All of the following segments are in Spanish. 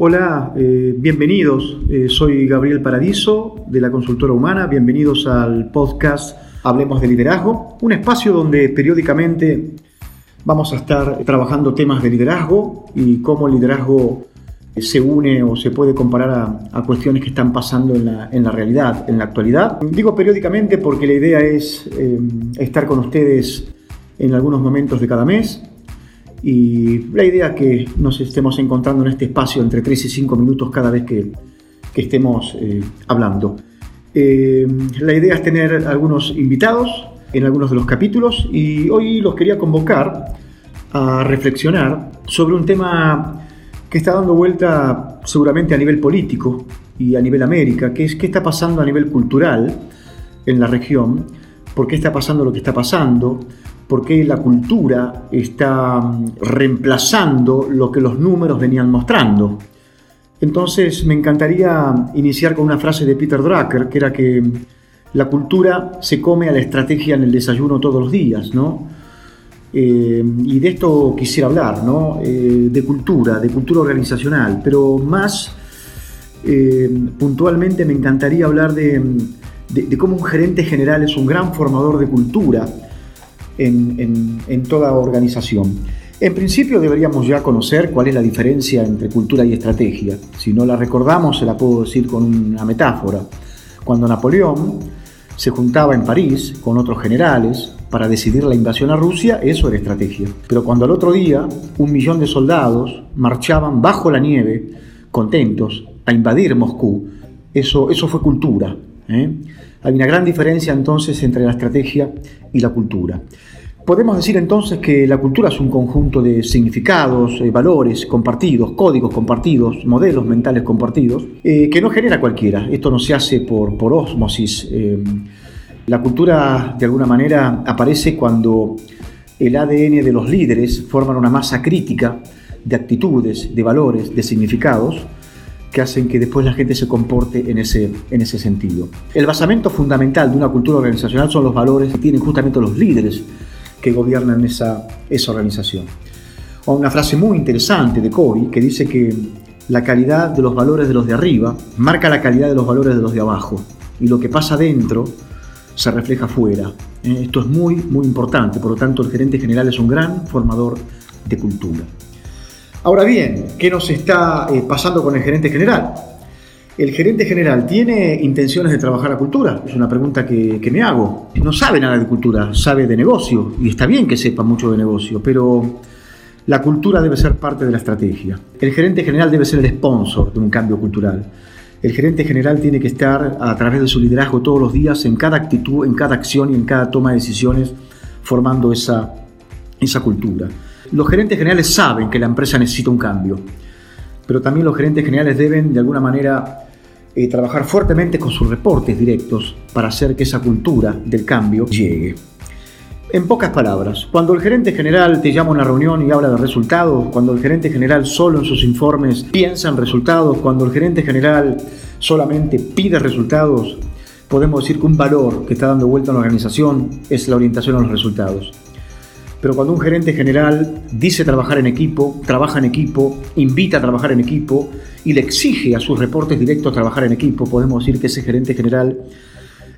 Hola, eh, bienvenidos. Eh, soy Gabriel Paradiso de la Consultora Humana. Bienvenidos al podcast Hablemos de Liderazgo, un espacio donde periódicamente vamos a estar trabajando temas de liderazgo y cómo el liderazgo se une o se puede comparar a, cuestiones que están pasando en la, realidad, en la actualidad. Digo periódicamente porque la idea es eh, estar con ustedes en algunos momentos de cada mes y la idea es que nos estemos encontrando en este espacio entre 3 y 5 minutos cada vez que, estemos eh, hablando. Eh, la idea es tener algunos invitados en algunos de los capítulos y hoy los quería convocar a reflexionar sobre un tema que está dando vuelta seguramente a nivel político y a nivel América, que es qué está pasando a nivel cultural en la región, por qué está pasando lo que está pasando, por qué la cultura está mm, reemplazando lo que los números venían mostrando. Entonces me encantaría iniciar con una frase de Peter Drucker, que era que la cultura se come a la estrategia en el desayuno todos los días, ¿no? Eh, y de esto quisiera hablar, ¿no? Eh, de cultura, de cultura organizacional, pero más eh, puntualmente me encantaría hablar de, de cómo un gerente general es un gran formador de cultura en, toda organización. En principio deberíamos ya conocer cuál es la diferencia entre cultura y estrategia. Si no la recordamos, se la puedo decir con una metáfora. Cuando Napoleón se juntaba en París con otros generales para decidir la invasión a Rusia, eso era estrategia. Pero cuando al otro día un millón de soldados marchaban bajo la nieve, contentos, a invadir Moscú, eso, eso fue cultura. ¿Eh? Hay una gran diferencia entonces entre la estrategia y la cultura. Podemos decir entonces que la cultura es un conjunto de significados, eh, valores compartidos, códigos compartidos, modelos mentales compartidos, eh, que no genera cualquiera. Esto no se hace por, por osmosis. Eh, la cultura, de alguna manera, aparece cuando el ADN de los líderes forman una masa crítica de actitudes, de valores, de significados, que hacen que después la gente se comporte en ese, en ese sentido. El basamento fundamental de una cultura organizacional son los valores que tienen justamente los líderes que gobiernan esa, esa organización. O una frase muy interesante de Covey que dice que la calidad de los valores de los de arriba marca la calidad de los valores de los de abajo y lo que pasa dentro se refleja fuera. Eh, esto es muy, muy importante, por lo tanto el gerente general es un gran formador de cultura. Ahora bien, ¿qué nos está eh, pasando con el gerente general? ¿El gerente general tiene intenciones de trabajar la cultura? Es una pregunta que, me hago. No sabe nada de cultura, sabe de negocio, y está bien que sepa mucho de negocio, pero la cultura debe ser parte de la estrategia. El gerente general debe ser el sponsor de un cambio cultural. El gerente general tiene que estar a través de su liderazgo todos los días en cada actitud, en cada acción y en cada toma de decisiones, formando esa, esa cultura. Los gerentes generales saben que la empresa necesita un cambio, pero también los gerentes generales deben de alguna manera eh, trabajar fuertemente con sus reportes directos para hacer que esa cultura del cambio llegue. En pocas palabras, cuando el gerente general te llama a una reunión y habla de resultados, cuando el gerente general solo en sus informes piensa en resultados, cuando el gerente general solamente pide resultados, podemos decir que un valor que está dando vuelta a la organización es la orientación a los resultados. Pero cuando un gerente general dice trabajar en equipo, trabaja en equipo, invita a trabajar en equipo y le exige a sus reportes directos trabajar en equipo, podemos decir que ese gerente general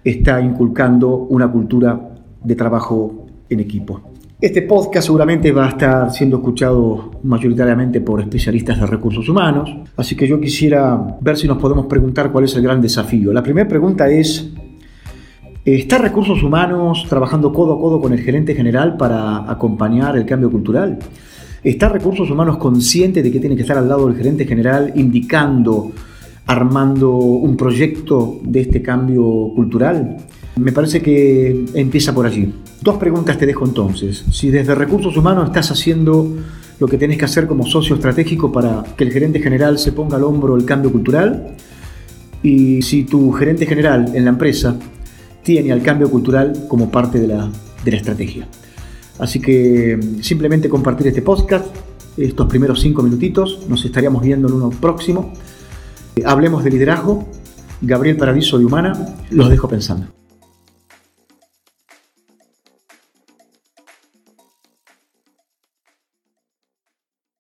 está inculcando una cultura de trabajo en equipo. Este podcast seguramente va a estar siendo escuchado mayoritariamente por especialistas de recursos humanos, así que yo quisiera ver si nos podemos preguntar cuál es el gran desafío. La primera pregunta es, ¿Está Recursos Humanos trabajando codo a codo con el gerente general para acompañar el cambio cultural? ¿Está Recursos Humanos consciente de que tiene que estar al lado del gerente general indicando, armando un proyecto de este cambio cultural? Me parece que empieza por allí. Dos preguntas te dejo entonces. Si desde Recursos Humanos estás haciendo lo que tenés que hacer como socio estratégico para que el gerente general se ponga al hombro el cambio cultural, y si tu gerente general en la empresa tiene al cambio cultural como parte de la, estrategia. Así que simplemente compartir este podcast, estos primeros cinco minutitos, nos estaríamos viendo en uno próximo. Hablemos de liderazgo. Gabriel Paradiso de Humana, los dejo pensando.